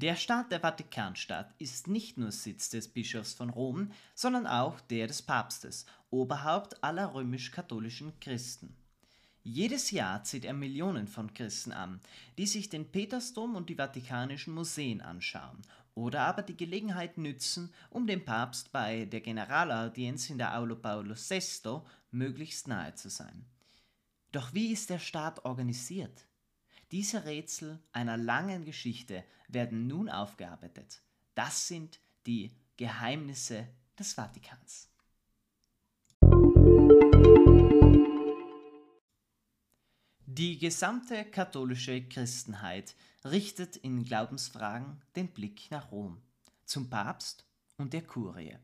Der Staat der Vatikanstadt ist nicht nur Sitz des Bischofs von Rom, sondern auch der des Papstes, Oberhaupt aller römisch-katholischen Christen. Jedes Jahr zieht er Millionen von Christen an, die sich den Petersdom und die vatikanischen Museen anschauen oder aber die Gelegenheit nützen, um dem Papst bei der Generalaudienz in der Aulo Paulo VI möglichst nahe zu sein. Doch wie ist der Staat organisiert? Diese Rätsel einer langen Geschichte werden nun aufgearbeitet. Das sind die Geheimnisse des Vatikans. Die gesamte katholische Christenheit richtet in Glaubensfragen den Blick nach Rom, zum Papst und der Kurie.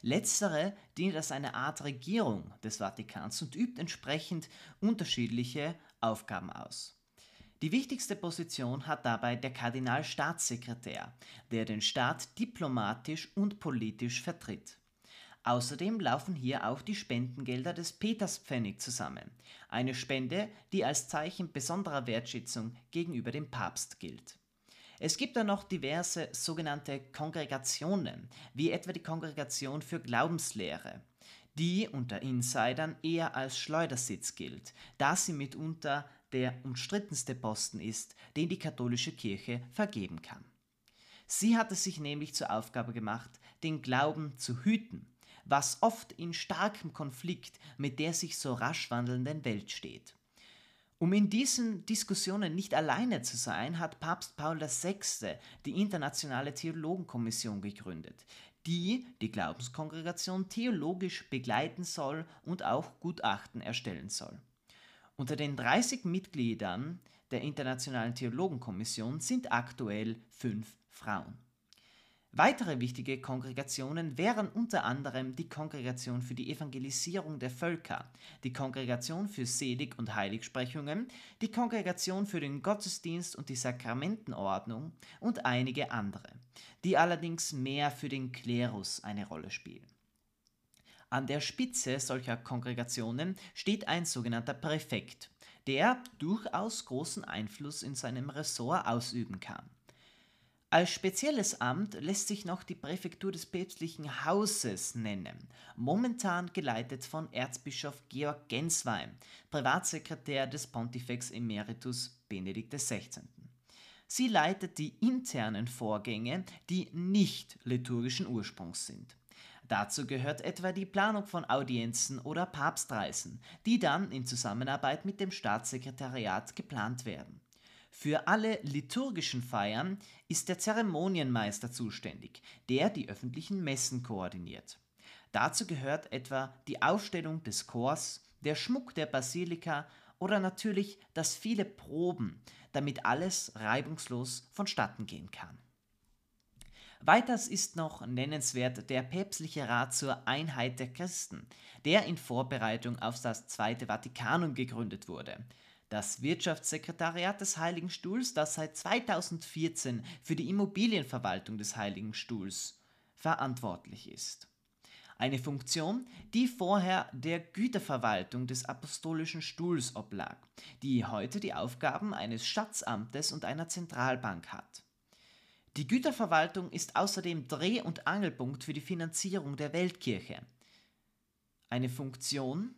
Letztere dient als eine Art Regierung des Vatikans und übt entsprechend unterschiedliche Aufgaben aus. Die wichtigste Position hat dabei der Kardinalstaatssekretär, der den Staat diplomatisch und politisch vertritt. Außerdem laufen hier auch die Spendengelder des Peterspfennig zusammen, eine Spende, die als Zeichen besonderer Wertschätzung gegenüber dem Papst gilt. Es gibt dann noch diverse sogenannte Kongregationen, wie etwa die Kongregation für Glaubenslehre, die unter Insidern eher als Schleudersitz gilt, da sie mitunter der umstrittenste Posten ist, den die katholische Kirche vergeben kann. Sie hat es sich nämlich zur Aufgabe gemacht, den Glauben zu hüten, was oft in starkem Konflikt mit der sich so rasch wandelnden Welt steht. Um in diesen Diskussionen nicht alleine zu sein, hat Papst Paul VI. die Internationale Theologenkommission gegründet, die die Glaubenskongregation theologisch begleiten soll und auch Gutachten erstellen soll. Unter den 30 Mitgliedern der Internationalen Theologenkommission sind aktuell fünf Frauen. Weitere wichtige Kongregationen wären unter anderem die Kongregation für die Evangelisierung der Völker, die Kongregation für Selig- und Heiligsprechungen, die Kongregation für den Gottesdienst und die Sakramentenordnung und einige andere, die allerdings mehr für den Klerus eine Rolle spielen. An der Spitze solcher Kongregationen steht ein sogenannter Präfekt, der durchaus großen Einfluss in seinem Ressort ausüben kann. Als spezielles Amt lässt sich noch die Präfektur des päpstlichen Hauses nennen, momentan geleitet von Erzbischof Georg Genswein, Privatsekretär des Pontifex Emeritus Benedikt XVI. Sie leitet die internen Vorgänge, die nicht liturgischen Ursprungs sind. Dazu gehört etwa die Planung von Audienzen oder Papstreisen, die dann in Zusammenarbeit mit dem Staatssekretariat geplant werden. Für alle liturgischen Feiern ist der Zeremonienmeister zuständig, der die öffentlichen Messen koordiniert. Dazu gehört etwa die Aufstellung des Chors, der Schmuck der Basilika oder natürlich das viele Proben, damit alles reibungslos vonstatten gehen kann. Weiters ist noch nennenswert der päpstliche Rat zur Einheit der Christen, der in Vorbereitung auf das Zweite Vatikanum gegründet wurde. Das Wirtschaftssekretariat des Heiligen Stuhls, das seit 2014 für die Immobilienverwaltung des Heiligen Stuhls verantwortlich ist. Eine Funktion, die vorher der Güterverwaltung des Apostolischen Stuhls oblag, die heute die Aufgaben eines Schatzamtes und einer Zentralbank hat. Die Güterverwaltung ist außerdem Dreh- und Angelpunkt für die Finanzierung der Weltkirche. Eine Funktion,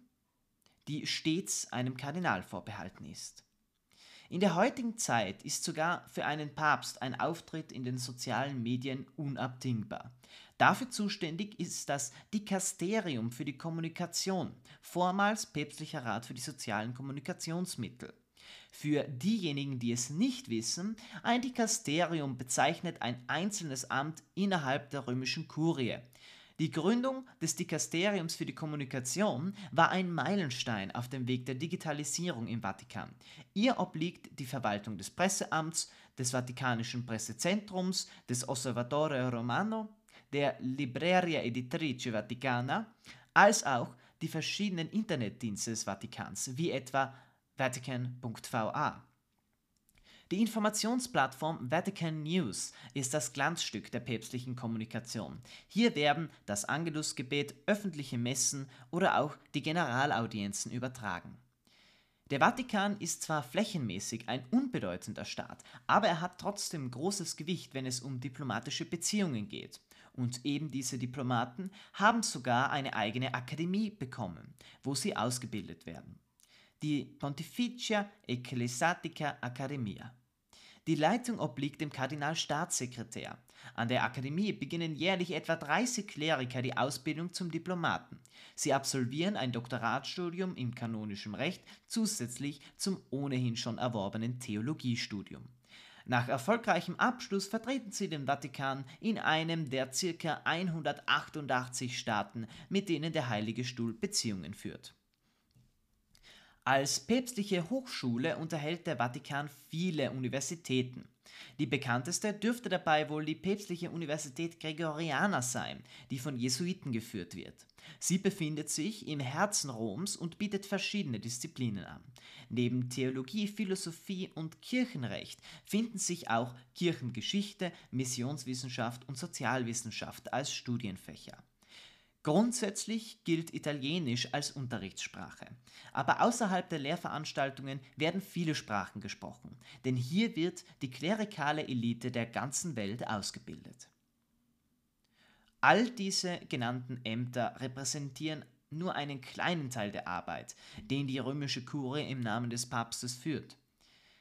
die stets einem Kardinal vorbehalten ist. In der heutigen Zeit ist sogar für einen Papst ein Auftritt in den sozialen Medien unabdingbar. Dafür zuständig ist das Dikasterium für die Kommunikation, vormals päpstlicher Rat für die sozialen Kommunikationsmittel. Für diejenigen, die es nicht wissen, ein Dikasterium bezeichnet ein einzelnes Amt innerhalb der römischen Kurie. Die Gründung des Dikasteriums für die Kommunikation war ein Meilenstein auf dem Weg der Digitalisierung im Vatikan. Ihr obliegt die Verwaltung des Presseamts, des Vatikanischen Pressezentrums, des Osservatore Romano, der Libreria Editrice Vaticana, als auch die verschiedenen Internetdienste des Vatikans, wie etwa Vatican.va. Die Informationsplattform Vatican News ist das Glanzstück der päpstlichen Kommunikation. Hier werden das Angelusgebet, öffentliche Messen oder auch die Generalaudienzen übertragen. Der Vatikan ist zwar flächenmäßig ein unbedeutender Staat, aber er hat trotzdem großes Gewicht, wenn es um diplomatische Beziehungen geht. Und eben diese Diplomaten haben sogar eine eigene Akademie bekommen, wo sie ausgebildet werden. Die Pontificia Ecclesiastica Academia. Die Leitung obliegt dem Kardinalstaatssekretär. An der Akademie beginnen jährlich etwa 30 Kleriker die Ausbildung zum Diplomaten. Sie absolvieren ein Doktoratstudium im kanonischen Recht zusätzlich zum ohnehin schon erworbenen Theologiestudium. Nach erfolgreichem Abschluss vertreten sie den Vatikan in einem der ca. 188 Staaten, mit denen der Heilige Stuhl Beziehungen führt. Als päpstliche Hochschule unterhält der Vatikan viele Universitäten. Die bekannteste dürfte dabei wohl die päpstliche Universität Gregoriana sein, die von Jesuiten geführt wird. Sie befindet sich im Herzen Roms und bietet verschiedene Disziplinen an. Neben Theologie, Philosophie und Kirchenrecht finden sich auch Kirchengeschichte, Missionswissenschaft und Sozialwissenschaft als Studienfächer. Grundsätzlich gilt Italienisch als Unterrichtssprache. Aber außerhalb der Lehrveranstaltungen werden viele Sprachen gesprochen, denn hier wird die klerikale Elite der ganzen Welt ausgebildet. All diese genannten Ämter repräsentieren nur einen kleinen Teil der Arbeit, den die römische Kurie im Namen des Papstes führt.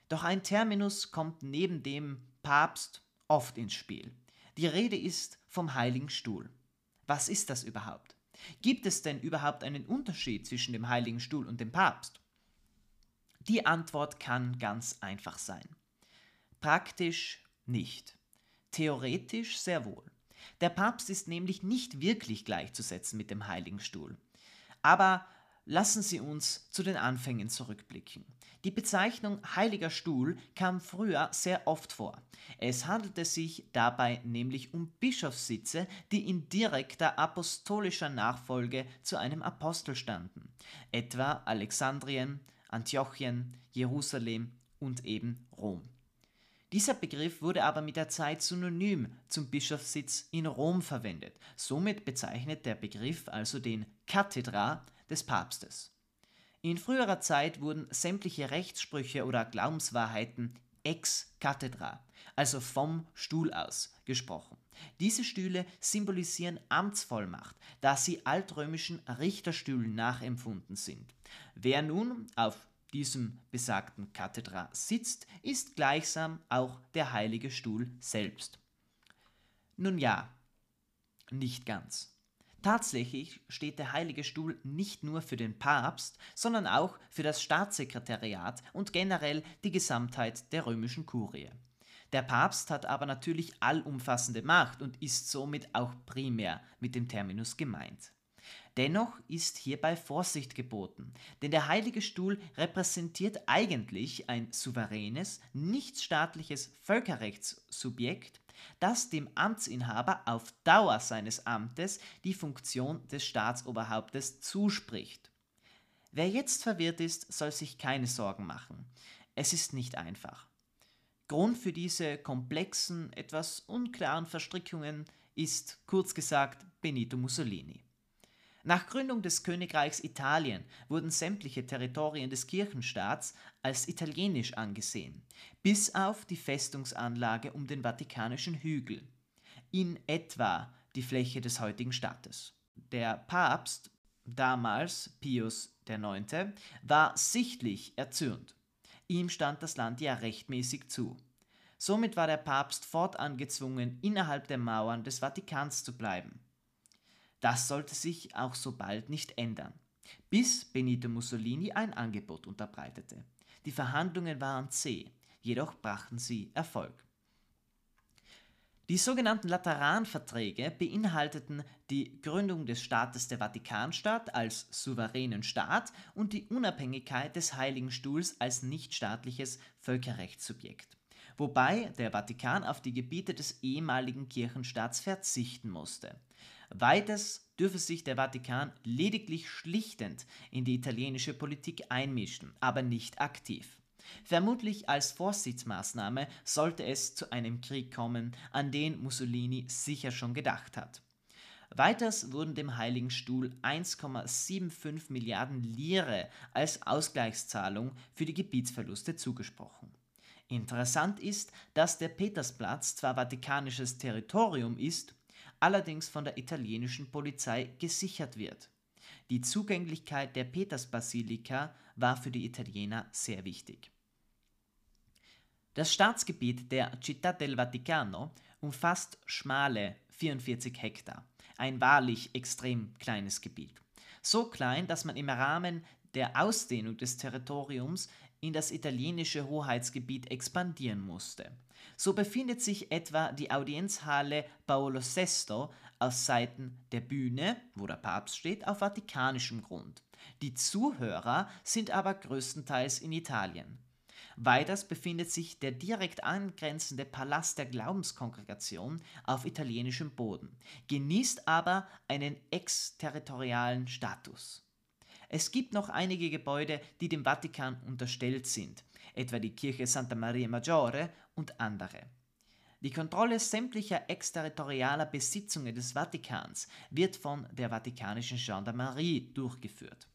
Doch ein Terminus kommt neben dem Papst oft ins Spiel. Die Rede ist vom Heiligen Stuhl. Was ist das überhaupt? Gibt es denn überhaupt einen Unterschied zwischen dem Heiligen Stuhl und dem Papst? Die Antwort kann ganz einfach sein. Praktisch nicht. Theoretisch sehr wohl. Der Papst ist nämlich nicht wirklich gleichzusetzen mit dem Heiligen Stuhl. Aber lassen Sie uns zu den Anfängen zurückblicken. Die Bezeichnung Heiliger Stuhl kam früher sehr oft vor. Es handelte sich dabei nämlich um Bischofssitze, die in direkter apostolischer Nachfolge zu einem Apostel standen, etwa Alexandrien, Antiochien, Jerusalem und eben Rom. Dieser Begriff wurde aber mit der Zeit synonym zum Bischofssitz in Rom verwendet. Somit bezeichnet der Begriff also den Kathedra des Papstes. In früherer Zeit wurden sämtliche Rechtssprüche oder Glaubenswahrheiten ex cathedra, also vom Stuhl aus, gesprochen. Diese Stühle symbolisieren Amtsvollmacht, da sie altrömischen Richterstühlen nachempfunden sind. Wer nun auf diesem besagten Kathedra sitzt, ist gleichsam auch der heilige Stuhl selbst. Nun ja, nicht ganz. Tatsächlich steht der Heilige Stuhl nicht nur für den Papst, sondern auch für das Staatssekretariat und generell die Gesamtheit der römischen Kurie. Der Papst hat aber natürlich allumfassende Macht und ist somit auch primär mit dem Terminus gemeint. Dennoch ist hierbei Vorsicht geboten, denn der Heilige Stuhl repräsentiert eigentlich ein souveränes, nichtstaatliches Völkerrechtssubjekt, das dem Amtsinhaber auf Dauer seines Amtes die Funktion des Staatsoberhauptes zuspricht. Wer jetzt verwirrt ist, soll sich keine Sorgen machen. Es ist nicht einfach. Grund für diese komplexen, etwas unklaren Verstrickungen ist, kurz gesagt, Benito Mussolini. Nach Gründung des Königreichs Italien wurden sämtliche Territorien des Kirchenstaats als italienisch angesehen, bis auf die Festungsanlage um den Vatikanischen Hügel, in etwa die Fläche des heutigen Staates. Der Papst, damals Pius IX., war sichtlich erzürnt. Ihm stand das Land ja rechtmäßig zu. Somit war der Papst fortan gezwungen, innerhalb der Mauern des Vatikans zu bleiben. Das sollte sich auch so bald nicht ändern, bis Benito Mussolini ein Angebot unterbreitete. Die Verhandlungen waren zäh, jedoch brachten sie Erfolg. Die sogenannten Lateranverträge beinhalteten die Gründung des Staates der Vatikanstaat als souveränen Staat und die Unabhängigkeit des Heiligen Stuhls als nichtstaatliches Völkerrechtssubjekt, wobei der Vatikan auf die Gebiete des ehemaligen Kirchenstaats verzichten musste. Weiters dürfe sich der Vatikan lediglich schlichtend in die italienische Politik einmischen, aber nicht aktiv. Vermutlich als Vorsichtsmaßnahme sollte es zu einem Krieg kommen, an den Mussolini sicher schon gedacht hat. Weiters wurden dem Heiligen Stuhl 1,75 Milliarden Lire als Ausgleichszahlung für die Gebietsverluste zugesprochen. Interessant ist, dass der Petersplatz zwar vatikanisches Territorium ist, allerdings von der italienischen Polizei gesichert wird. Die Zugänglichkeit der Petersbasilika war für die Italiener sehr wichtig. Das Staatsgebiet der Città del Vaticano umfasst schmale 44 Hektar, ein wahrlich extrem kleines Gebiet. So klein, dass man im Rahmen der Ausdehnung des Territoriums in das italienische Hoheitsgebiet expandieren musste. So befindet sich etwa die Audienzhalle Paolo VI aus Seiten der Bühne, wo der Papst steht, auf vatikanischem Grund. Die Zuhörer sind aber größtenteils in Italien. Weiters befindet sich der direkt angrenzende Palast der Glaubenskongregation auf italienischem Boden, genießt aber einen exterritorialen Status. Es gibt noch einige Gebäude, die dem Vatikan unterstellt sind, etwa die Kirche Santa Maria Maggiore und andere. Die Kontrolle sämtlicher exterritorialer Besitzungen des Vatikans wird von der Vatikanischen Gendarmerie durchgeführt.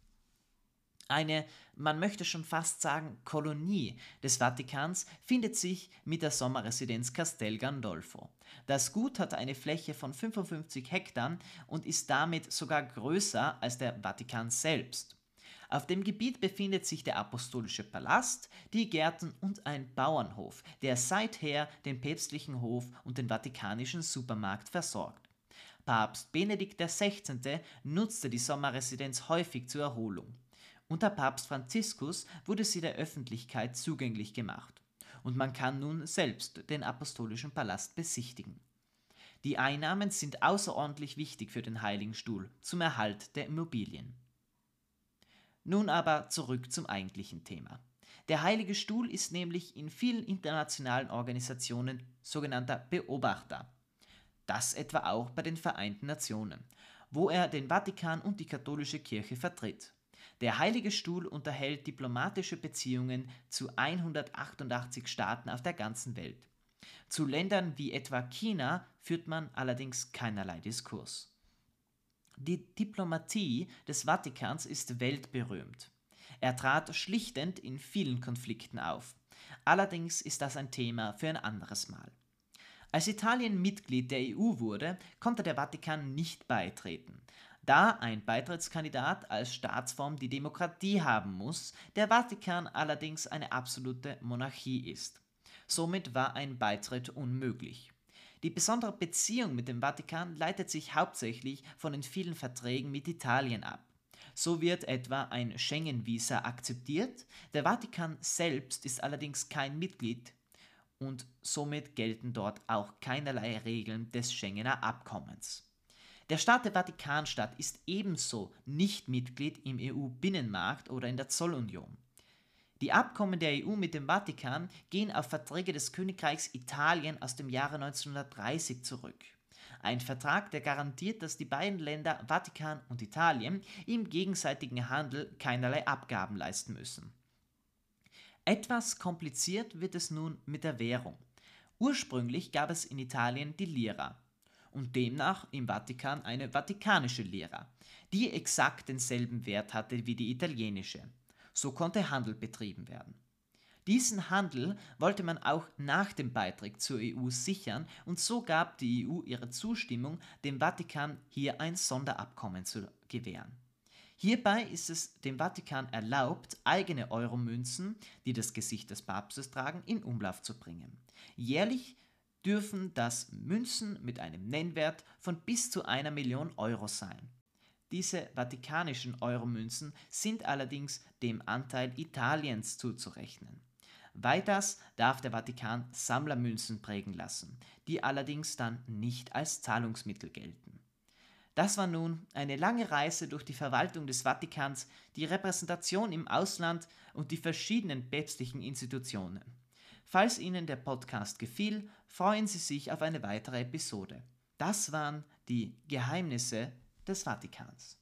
Eine, man möchte schon fast sagen, Kolonie des Vatikans findet sich mit der Sommerresidenz Castel Gandolfo. Das Gut hat eine Fläche von 55 Hektar und ist damit sogar größer als der Vatikan selbst. Auf dem Gebiet befindet sich der Apostolische Palast, die Gärten und ein Bauernhof, der seither den päpstlichen Hof und den vatikanischen Supermarkt versorgt. Papst Benedikt XVI. nutzte die Sommerresidenz häufig zur Erholung. Unter Papst Franziskus wurde sie der Öffentlichkeit zugänglich gemacht und man kann nun selbst den Apostolischen Palast besichtigen. Die Einnahmen sind außerordentlich wichtig für den Heiligen Stuhl zum Erhalt der Immobilien. Nun aber zurück zum eigentlichen Thema. Der Heilige Stuhl ist nämlich in vielen internationalen Organisationen sogenannter Beobachter. Das etwa auch bei den Vereinten Nationen, wo er den Vatikan und die katholische Kirche vertritt. Der Heilige Stuhl unterhält diplomatische Beziehungen zu 188 Staaten auf der ganzen Welt. Zu Ländern wie etwa China führt man allerdings keinerlei Diskurs. Die Diplomatie des Vatikans ist weltberühmt. Er trat schlichtend in vielen Konflikten auf. Allerdings ist das ein Thema für ein anderes Mal. Als Italien Mitglied der EU wurde, konnte der Vatikan nicht beitreten da ein Beitrittskandidat als Staatsform die Demokratie haben muss, der Vatikan allerdings eine absolute Monarchie ist. Somit war ein Beitritt unmöglich. Die besondere Beziehung mit dem Vatikan leitet sich hauptsächlich von den vielen Verträgen mit Italien ab. So wird etwa ein Schengen-Visa akzeptiert, der Vatikan selbst ist allerdings kein Mitglied und somit gelten dort auch keinerlei Regeln des Schengener Abkommens. Der Staat der Vatikanstadt ist ebenso nicht Mitglied im EU-Binnenmarkt oder in der Zollunion. Die Abkommen der EU mit dem Vatikan gehen auf Verträge des Königreichs Italien aus dem Jahre 1930 zurück. Ein Vertrag, der garantiert, dass die beiden Länder Vatikan und Italien im gegenseitigen Handel keinerlei Abgaben leisten müssen. Etwas kompliziert wird es nun mit der Währung. Ursprünglich gab es in Italien die Lira und demnach im Vatikan eine vatikanische Lira, die exakt denselben Wert hatte wie die italienische. So konnte Handel betrieben werden. Diesen Handel wollte man auch nach dem Beitritt zur EU sichern und so gab die EU ihre Zustimmung, dem Vatikan hier ein Sonderabkommen zu gewähren. Hierbei ist es dem Vatikan erlaubt, eigene Euromünzen, die das Gesicht des Papstes tragen, in Umlauf zu bringen. Jährlich dürfen das Münzen mit einem Nennwert von bis zu einer Million Euro sein. Diese vatikanischen Euromünzen sind allerdings dem Anteil Italiens zuzurechnen. Weiters darf der Vatikan Sammlermünzen prägen lassen, die allerdings dann nicht als Zahlungsmittel gelten. Das war nun eine lange Reise durch die Verwaltung des Vatikans, die Repräsentation im Ausland und die verschiedenen päpstlichen Institutionen. Falls Ihnen der Podcast gefiel, freuen Sie sich auf eine weitere Episode. Das waren die Geheimnisse des Vatikans.